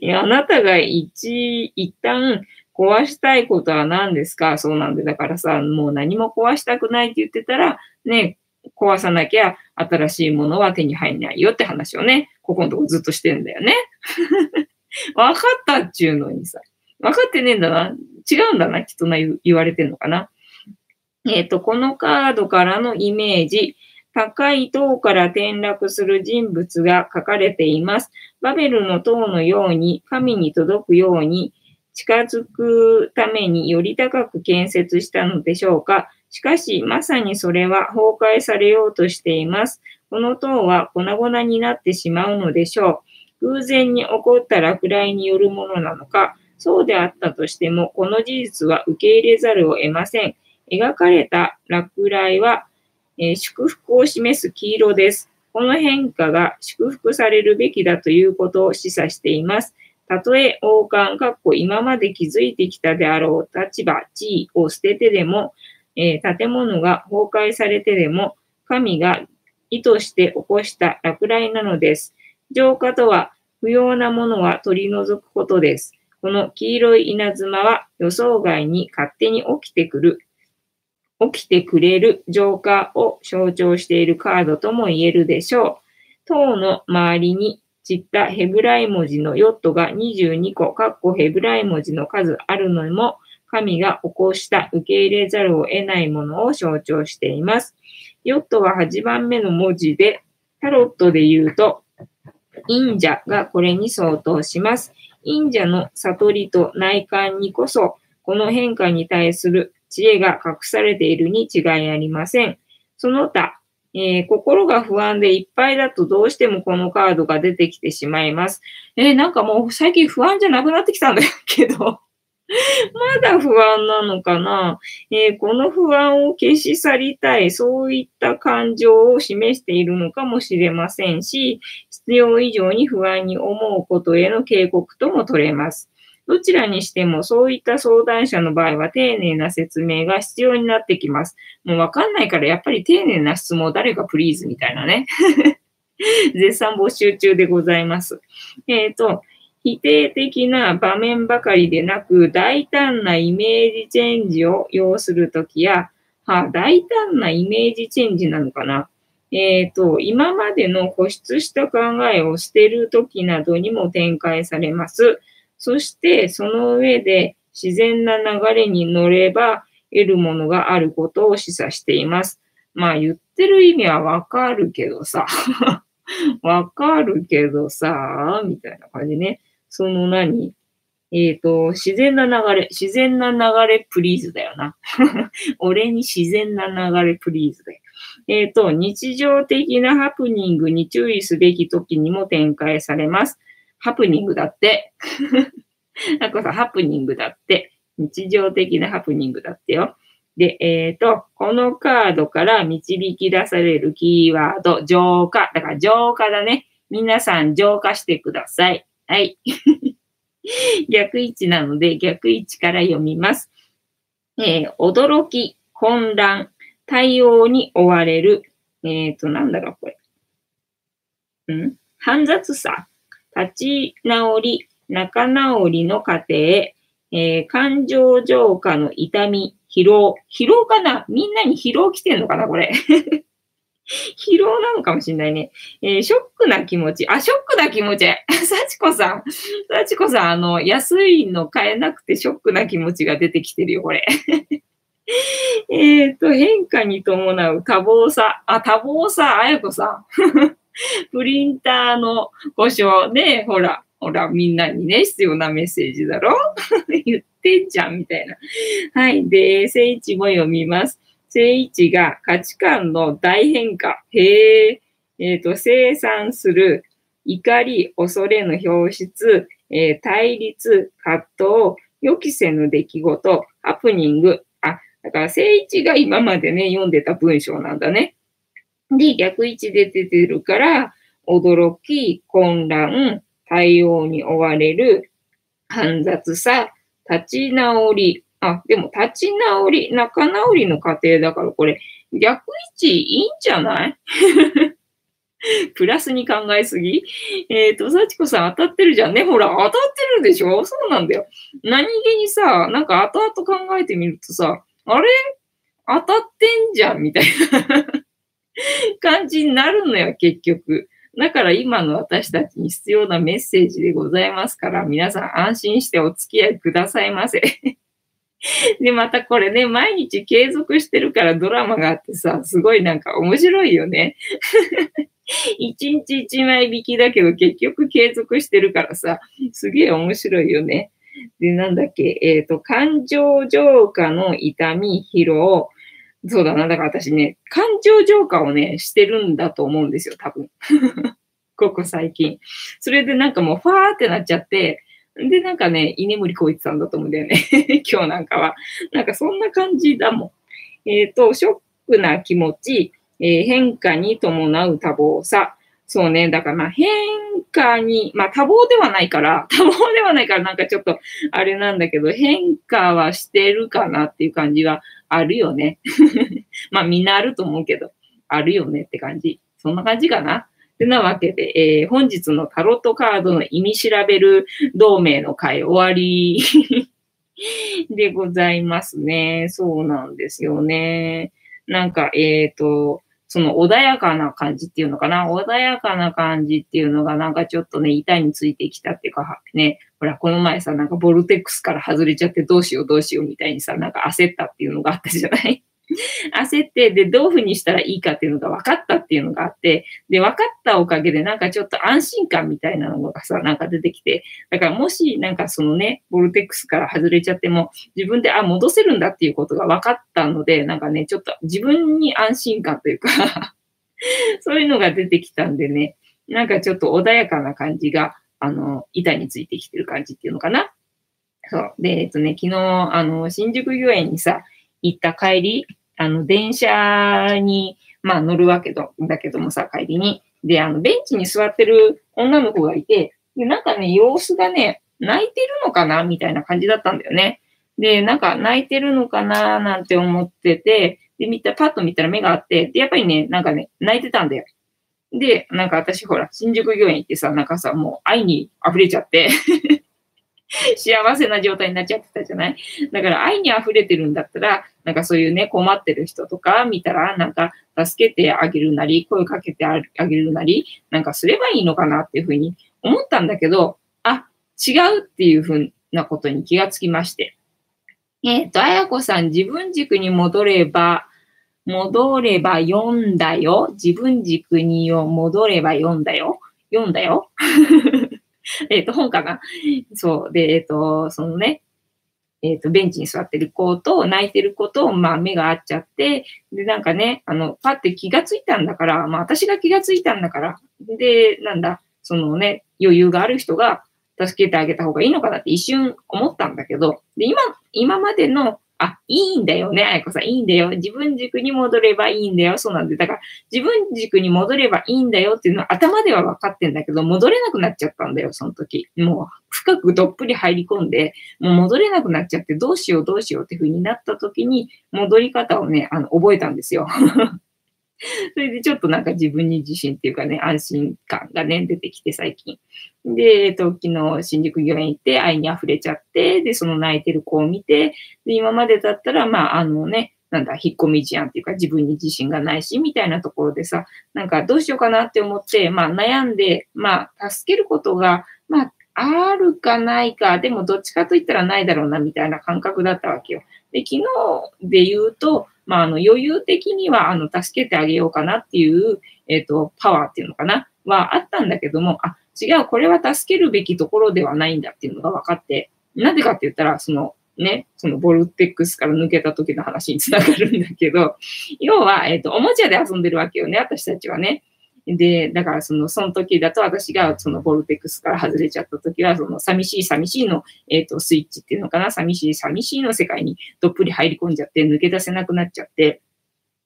いや、あなたが一、一旦壊したいことは何ですか？そうなんで、だからさ、もう何も壊したくないって言ってたら、ね、壊さなきゃ新しいものは手に入んないよって話をね、ここのとこずっとしてんだよね。わかったっちゅうのにさ。わかってねえんだな。違うんだな、きっとな言われてんのかな。えっ、ー、と、このカードからのイメージ、高い塔から転落する人物が書かれています。バベルの塔のように神に届くように近づくためにより高く建設したのでしょうか。しかし、まさにそれは崩壊されようとしています。この塔は粉々になってしまうのでしょう。偶然に起こった落雷によるものなのか、そうであったとしても、この事実は受け入れざるを得ません。描かれた落雷は、えー、祝福を示す黄色です。この変化が祝福されるべきだということを示唆しています。たとえ王冠、かっこ今まで築いてきたであろう立場、地位を捨ててでも、えー、建物が崩壊されてでも、神が意図して起こした落雷なのです。浄化とは、不要なものは取り除くことです。この黄色い稲妻は予想外に勝手に起きてくる起きてくれる浄化を象徴しているカードとも言えるでしょう。塔の周りに散ったヘブライ文字のヨットが22個、かっこヘブライ文字の数あるのも、神が起こした受け入れざるを得ないものを象徴しています。ヨットは8番目の文字で、タロットで言うと、忍者がこれに相当します。忍者の悟りと内観にこそ、この変化に対する知恵が隠されているに違いありません。その他、えー、心が不安でいっぱいだとどうしてもこのカードが出てきてしまいます。えー、なんかもう最近不安じゃなくなってきたんだけど まだ不安なのかな、えー、この不安を消し去りたい、そういった感情を示しているのかもしれませんし、必要以上に不安に思うことへの警告とも取れます。どちらにしてもそういった相談者の場合は丁寧な説明が必要になってきます。もうわかんないからやっぱり丁寧な質問誰かプリーズみたいなね。絶賛募集中でございます。えっ、ー、と、否定的な場面ばかりでなく、大胆なイメージチェンジを要するときや、は大胆なイメージチェンジなのかな。えっ、ー、と、今までの固執した考えを捨てるときなどにも展開されます。そしてその上で自然な流れに乗れば得るものがあることを示唆しています。まあ言ってる意味はわかるけどさ、わかるけどさ、みたいな感じね。その何？えっ、ー、と、自然な流れ、自然な流れプリーズだよな。俺に自然な流れプリーズだよ。えっ、ー、と、日常的なハプニングに注意すべき時にも展開されます。ハプニングだって。なんかさ、ハプニングだって。日常的なハプニングだってよ。で、えっ、ー、と、このカードから導き出されるキーワード、浄化。だから浄化だね。皆さん浄化してください。はい。逆位置なので逆位置から読みます。えー、驚き、混乱、対応に追われる。えっ、ー、と、なんだろう、これ。ん？煩雑さ。立ち直り、仲直りの過程、えー、感情浄化の痛み、疲労。疲労かな？みんなに疲労来てんのかな？これ。疲労なのかもしれないね。えー、ショックな気持ち。あ、ショックな気持ち。幸子さん。幸子さん、あの、安いの買えなくてショックな気持ちが出てきてるよ、これ。えっと、変化に伴う多忙さ。あ、多忙さ、あやこさん。プリンターの故障ね、ほら、ほら、みんなにね、必要なメッセージだろ？言ってんじゃん、みたいな。はい。で、聖一も読みます。聖一が価値観の大変化。へえ、えっ、ー、と、生産する怒り、恐れの表出、えー、対立、葛藤、予期せぬ出来事、ハプニング。あ、だから聖一が今までね、読んでた文章なんだね。で、逆位置で出てるから、驚き、混乱、対応に追われる、煩雑さ、立ち直り。あ、でも立ち直り、仲直りの過程だからこれ、逆位置いいんじゃない？プラスに考えすぎ？えっ、ー、と、幸子さん当たってるじゃんね。ほら、当たってるでしょ？そうなんだよ。何気にさ、なんか後々考えてみるとさ、あれ？当たってんじゃんみたいな 感じになるのよ、結局。だから今の私たちに必要なメッセージでございますから、皆さん安心してお付き合いくださいませ。で、またこれね、毎日継続してるからドラマがあってさ、すごいなんか面白いよね。一日一枚引きだけど結局継続してるからさ、すげえ面白いよね。で、なんだっけ、えっ、ー、と、感情浄化の痛み、疲労、そうだな。だから私ね、感情浄化をね、してるんだと思うんですよ、多分。ここ最近。それでなんかもうファーってなっちゃって、で、なんかね、居眠りこいてたんだと思うんだよね。今日なんかは。なんかそんな感じだもん。えっ、ー、と、ショックな気持ち、えー、変化に伴う多忙さ。そうね。だからまあ変化に、まあ多忙ではないから、多忙ではないからなんかちょっとあれなんだけど、変化はしてるかなっていう感じはあるよね。まあみんなあると思うけど、あるよねって感じ。そんな感じかな。てなわけで、えー、本日のタロットカードの意味調べる同盟の回終わり でございますね。そうなんですよね。なんか、えっ、ー、と、その穏やかな感じっていうのかな穏やかな感じっていうのがなんかちょっとね、痛についてきたっていうか、ね、ほら、この前さ、なんかボルテックスから外れちゃってどうしようどうしようみたいにさ、なんか焦ったっていうのがあったじゃない？焦って、で、どういうふうにしたらいいかっていうのが分かったっていうのがあって、で、分かったおかげでなんかちょっと安心感みたいなのがさ、なんか出てきて、だからもしなんかそのね、ボルテックスから外れちゃっても、自分で、あ、戻せるんだっていうことが分かったので、なんかね、ちょっと自分に安心感というか そういうのが出てきたんでね、なんかちょっと穏やかな感じが、あの、板についてきてる感じっていうのかな。そう。で、えっとね、昨日、あの、新宿御苑にさ、行った帰り、あの、電車に、まあ乗るわけだだけどもさ、帰りに。で、あの、ベンチに座ってる女の子がいて、で、なんかね、様子がね、泣いてるのかなみたいな感じだったんだよね。で、なんか泣いてるのかななんて思ってて、で、見た、パッと見たら目があって、で、やっぱりね、なんかね、泣いてたんだよ。で、なんか私ほら、新宿御苑行ってさ、なんかさ、もう愛に溢れちゃって 幸せな状態になっちゃってたじゃない？だから愛に溢れてるんだったら、なんかそういうね、困ってる人とか見たら、なんか助けてあげるなり、声かけてあげるなり、なんかすればいいのかなっていうふうに思ったんだけど、あ、違うっていうふうなことに気がつきまして。えっ、ー、と、あやこさん、自分軸に戻れば、戻れば読んだよ。自分軸に戻れば読んだよ。読んだよ。えっと、本かな？そう。で、えっ、ー、と、そのね、えっ、ー、と、ベンチに座ってる子と泣いてる子と、まあ、目が合っちゃって、で、なんかね、あの、パって気がついたんだから、まあ、私が気がついたんだから、で、なんだ、そのね、余裕がある人が助けてあげた方がいいのかなって一瞬思ったんだけど、で、今、今までのあ、いいんだよね、あやこさん。いいんだよ。自分軸に戻ればいいんだよ。そうなんで。だから、自分軸に戻ればいいんだよっていうのは頭では分かってんだけど、戻れなくなっちゃったんだよ、その時。もう、深くどっぷり入り込んで、もう戻れなくなっちゃって、どうしようどうしようっていう風になった時に、戻り方をね、あの、覚えたんですよ。それでちょっとなんか自分に自信っていうかね、安心感がね、出てきて最近。で、えっと、昨日新宿御苑行って愛に溢れちゃって、で、その泣いてる子を見て、で、今までだったら、まあ、あのね、なんだ、引っ込み思案っていうか自分に自信がないし、みたいなところでさ、なんかどうしようかなって思って、まあ悩んで、まあ助けることが、まああるかないか、でもどっちかと言ったらないだろうな、みたいな感覚だったわけよ。で、昨日で言うと、まあ、あの、余裕的には、あの、助けてあげようかなっていう、えっ、ー、と、パワーっていうのかな、はあったんだけども、あ、違う、これは助けるべきところではないんだっていうのが分かって、なぜかって言ったら、その、ね、そのボルテックスから抜けた時の話につながるんだけど、要は、えっ、ー、と、おもちゃで遊んでるわけよね、私たちはね。で、だからその、その時だと私がそのボルテックスから外れちゃった時は、その寂しい寂しいの、えっ、ー、と、スイッチっていうのかな、寂しい寂しいの世界にどっぷり入り込んじゃって抜け出せなくなっちゃって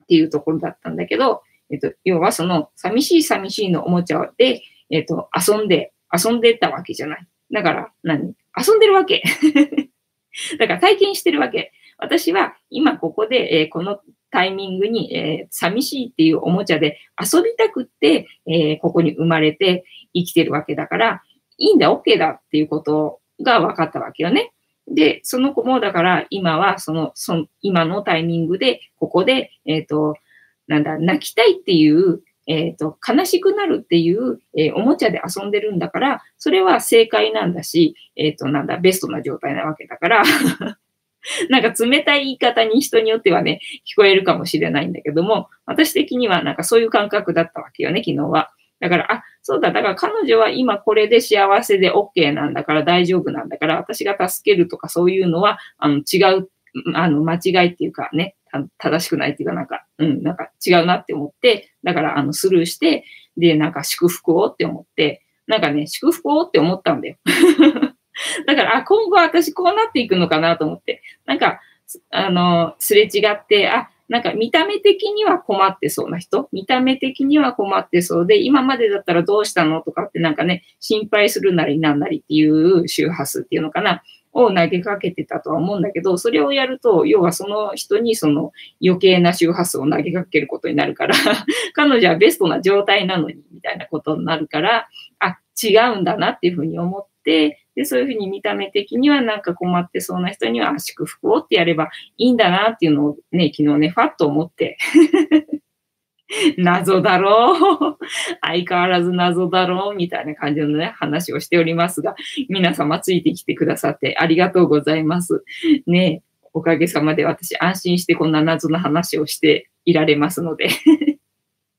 っていうところだったんだけど、えっ、ー、と、要はその寂しい寂しいのおもちゃで、えっ、ー、と、遊んで、遊んでたわけじゃない。だから何、遊んでるわけ。だから体験してるわけ。私は今ここで、えー、このタイミングに、えー、寂しいっていうおもちゃで遊びたくって、えー、ここに生まれて生きてるわけだから、いいんだ、OK だっていうことが分かったわけよね。で、その子も、だから今はその、その、今のタイミングで、ここで、えっ、ー、と、なんだ、泣きたいっていう、えっ、ー、と、悲しくなるっていう、えー、おもちゃで遊んでるんだから、それは正解なんだし、えっ、と、なんだ、ベストな状態なわけだから なんか冷たい言い方に人によってはね、聞こえるかもしれないんだけども、私的にはなんかそういう感覚だったわけよね、昨日は。だから、あ、そうだ、だから彼女は今これで幸せで OK なんだから大丈夫なんだから、私が助けるとかそういうのは、あの、違う、あの、間違いっていうかね、正しくないっていうかなんか、うん、なんか違うなって思って、だから、あの、スルーして、で、なんか祝福をって思って、なんかね、祝福をって思ったんだよ。だから、あ、今後私こうなっていくのかなと思って、なんか、あの、すれ違って、あ、なんか見た目的には困ってそうな人、見た目的には困ってそうで、今までだったらどうしたのとかってなんかね、心配するなりなんなりっていう周波数っていうのかな、を投げかけてたとは思うんだけど、それをやると、要はその人にその余計な周波数を投げかけることになるから 彼女はベストな状態なのに、みたいなことになるから、あ、違うんだなっていうふうに思って、で、そういうふうに見た目的にはなんか困ってそうな人には祝福をってやればいいんだなっていうのをね、昨日ね、ファッと思って。謎だろう。相変わらず謎だろうみたいな感じのね、話をしておりますが、皆様ついてきてくださってありがとうございます。ねおかげさまで私安心してこんな謎の話をしていられますので。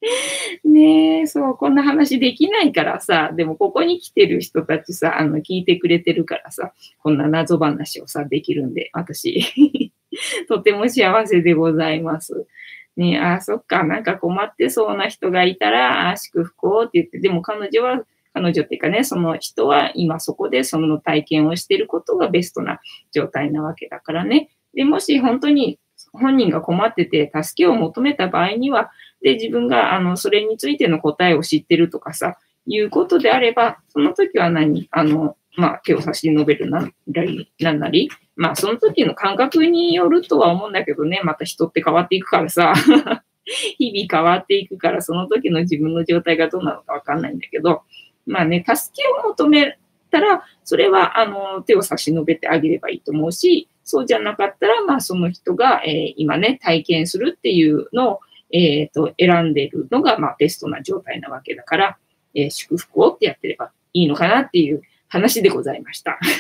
ねえ、そう、こんな話できないからさ、でもここに来てる人たちさ、あの、聞いてくれてるからさ、こんな謎話をさ、できるんで、私、とても幸せでございます。ねえあ、そっか、なんか困ってそうな人がいたら、あ、祝福をって言って、でも彼女は、彼女っていうかね、その人は今そこでその体験をしてることがベストな状態なわけだからね。で、もし本当に本人が困ってて助けを求めた場合には、で、自分が、あの、それについての答えを知ってるとかさ、いうことであれば、その時は何あの、まあ、手を差し伸べるなんなり、なんなり、まあ、その時の感覚によるとは思うんだけどね、また人って変わっていくからさ、日々変わっていくから、その時の自分の状態がどうなのかわかんないんだけど、まあね、助けを求めたら、それは、あの、手を差し伸べてあげればいいと思うし、そうじゃなかったら、まあ、その人が、えー、今ね、体験するっていうのを、えっ、ー、と、選んでるのが、まあ、ベストな状態なわけだから、えー、祝福をってやってればいいのかなっていう話でございました。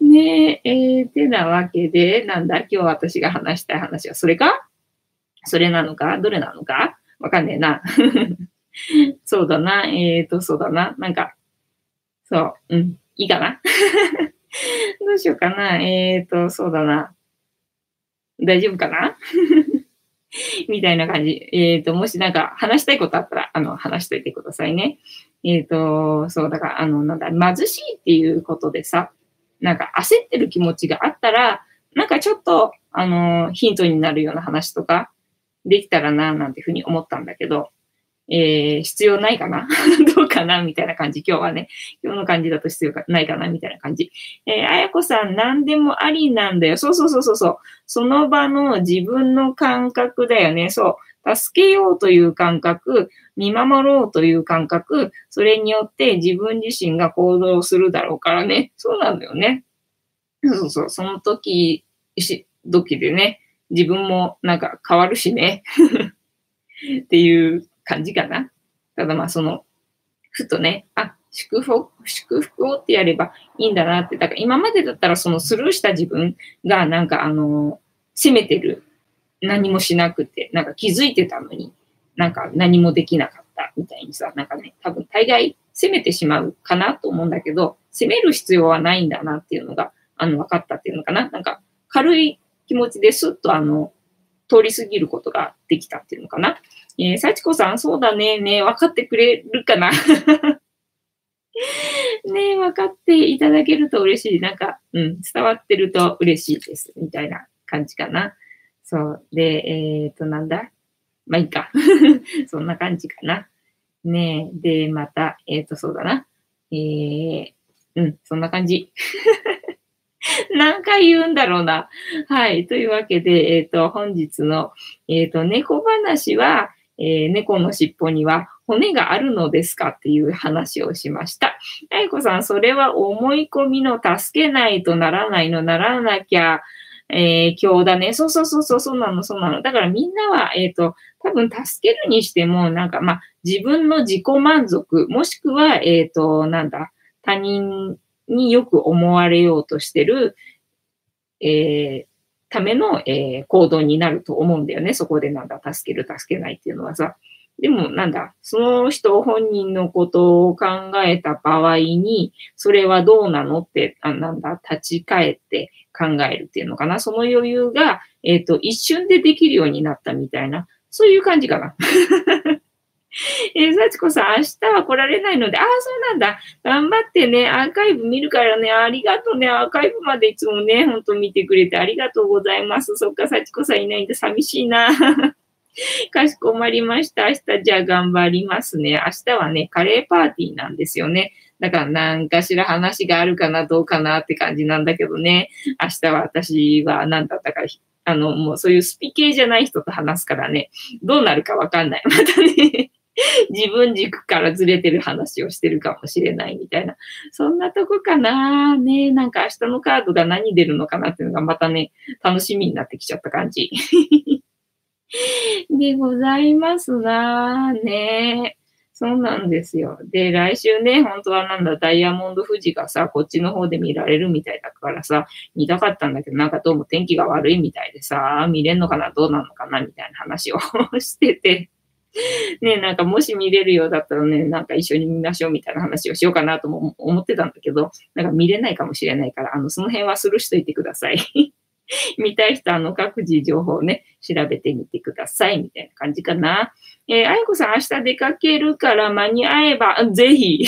ねえ、えー、てなわけで、なんだ、今日私が話したい話はそれか？それなのか？どれなのか？わかんねえな。そうだな。えっ、ー、と、そうだな。なんか、そう、うん、いいかな？どうしようかな。えっ、ー、と、そうだな。大丈夫かな？みたいな感じ。えっ、ー、と、もしなんか話したいことあったら、あの、話しといてくださいね。えっ、ー、と、そう、だから、あの、なんだ、貧しいっていうことでさ、なんか焦ってる気持ちがあったら、なんかちょっと、あの、ヒントになるような話とか、できたらな、なんていうふうに思ったんだけど、えー、必要ないかな かなみたいな感じ。今日はね、今日の感じだと必要ないかなみたいな感じ。えー、あやこさん、何でもありなんだよ。そうそうそうそうそう。その場の自分の感覚だよね。そう。助けようという感覚、見守ろうという感覚、それによって自分自身が行動するだろうからね。そうなんだよね。そうそう。その時、し、時でね、自分もなんか変わるしね。っていう感じかな。ただまあその、ふとね、あ、祝福、祝福をってやればいいんだなって。だから今までだったらそのスルーした自分がなんかあの、責めてる。何もしなくて、なんか気づいてたのに、なんか何もできなかったみたいにさ、なんかね、多分大概責めてしまうかなと思うんだけど、責める必要はないんだなっていうのが、あの、分かったっていうのかな。なんか軽い気持ちですっとあの、通り過ぎることができたっていうのかな。えー、幸子さん、そうだね、ね、分かってくれるかな ね分かっていただけると嬉しい。なんか、うん、伝わってると嬉しいです。みたいな感じかな。そう。で、えっ、ー、と、なんだ？まあいいか。そんな感じかな。ねで、また、えっ、ー、と、そうだな。えー、うん、そんな感じ。何回言うんだろうな。はい。というわけで、えっ、ー、と、本日の、えっ、と、猫話は、え猫の尻尾には骨があるのですかっていう話をしました。愛子さん、それは思い込みの助けないとならないの、ならなきゃ、えー、今日だね。そうそうそうそう、そうなの、そうなの。だからみんなは、えっ、ー、と、多分助けるにしても、なんか、まあ、自分の自己満足、もしくは、えっ、ー、と、なんだ、他人によく思われようとしてる、えー、ための、えー、行動になると思うんだよね。そこでなんだ、助ける、助けないっていうのはさ。でもなんだ、その人本人のことを考えた場合に、それはどうなのって、あなんだ、立ち返って考えるっていうのかな。その余裕が、えっ、ー、と、一瞬でできるようになったみたいな、そういう感じかな。えー、幸子さん、明日は来られないので、ああ、そうなんだ。頑張ってね、アーカイブ見るからね、ありがとうね、アーカイブまでいつもね、ほんと見てくれてありがとうございます。そっか、幸子さんいないんで寂しいな。かしこまりました。明日じゃあ頑張りますね。明日はね、カレーパーティーなんですよね。だから何かしら話があるかな、どうかなって感じなんだけどね。明日は私は何だったか、あの、もうそういうスピ系じゃない人と話すからね、どうなるかわかんない。またね。自分軸からずれてる話をしてるかもしれないみたいな。そんなとこかなねなんか明日のカードが何出るのかなっていうのがまたね、楽しみになってきちゃった感じ。でございますなね。そうなんですよ。で、来週ね、本当はなんだ、ダイヤモンド富士がさ、こっちの方で見られるみたいだからさ、見たかったんだけど、なんかどうも天気が悪いみたいでさ、見れんのかな、どうなのかな、みたいな話を してて。ね、なんかもし見れるようだったらね、なんか一緒に見ましょうみたいな話をしようかなとも思ってたんだけど、なんか見れないかもしれないから、あの、その辺はスルーしといてください。見たい人、あの、各自情報をね、調べてみてください、みたいな感じかな。えー、あやこさん、明日出かけるから間に合えば、ぜひ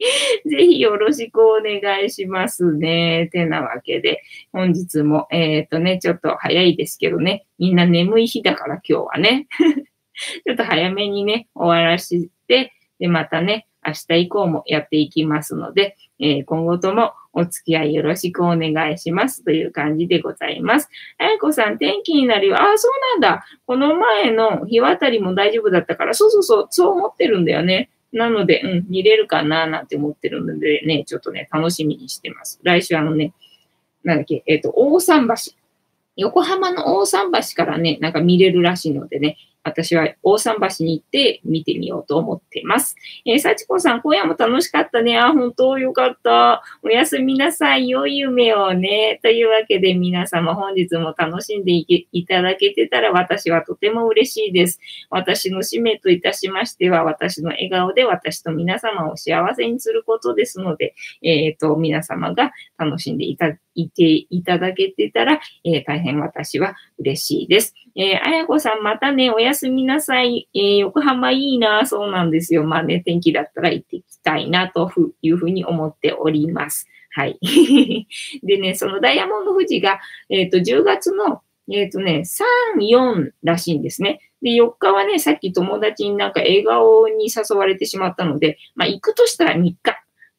ぜひよろしくお願いしますね。てなわけで、本日も、えっ、とね、ちょっと早いですけどね、みんな眠い日だから今日はね。ちょっと早めにね、終わらして、で、またね、明日以降もやっていきますので、えー、今後ともお付き合いよろしくお願いしますという感じでございます。あやこさん、天気になるよ。ああ、そうなんだ。この前の日渡りも大丈夫だったから、そうそうそう、そう思ってるんだよね。なので、うん、見れるかななんて思ってるのでね、ちょっとね、楽しみにしてます。来週あのね、なんだっけ、えっ、ー、と、大桟橋。横浜の大桟橋からね、なんか見れるらしいのでね、私は大桟橋に行って見てみようと思っています。えー、幸子さん、今夜も楽しかったね。あ、本当よかった。おやすみなさい。良い夢をね。というわけで皆様本日も楽しんでいただけてたら私はとても嬉しいです。私の使命といたしましては、私の笑顔で私と皆様を幸せにすることですので、えっ、ー、と、皆様が楽しんでいたいていただけてたら、えー、大変私は嬉しいです。えー、あやこさん、またね、おやすみなさい。えー、横浜いいな、そうなんですよ。まあね、天気だったら行ってきたいな、というふうに思っております。はい。でね、そのダイヤモンド富士が、えっ、ー、と、10月の、えっ、ー、とね、3、4らしいんですね。で、4日はね、さっき友達になんか笑顔に誘われてしまったので、まあ、行くとしたら3日。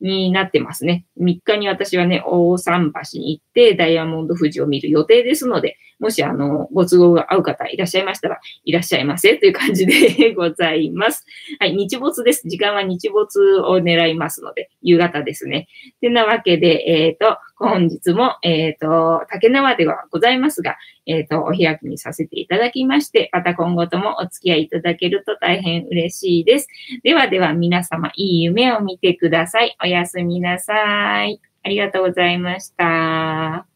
になってますね。3日に私はね、大桟橋に行ってダイヤモンド富士を見る予定ですので、もしあの、ご都合が合う方いらっしゃいましたら、いらっしゃいませという感じでございます。はい、日没です。時間は日没を狙いますので、夕方ですね。てなわけで、えっ、ー、と、本日も、えっ、ー、と、竹縄ではございますが、えっ、ー、と、お開きにさせていただきまして、また今後ともお付き合いいただけると大変嬉しいです。ではでは皆様、いい夢を見てください。おやすみなさい。ありがとうございました。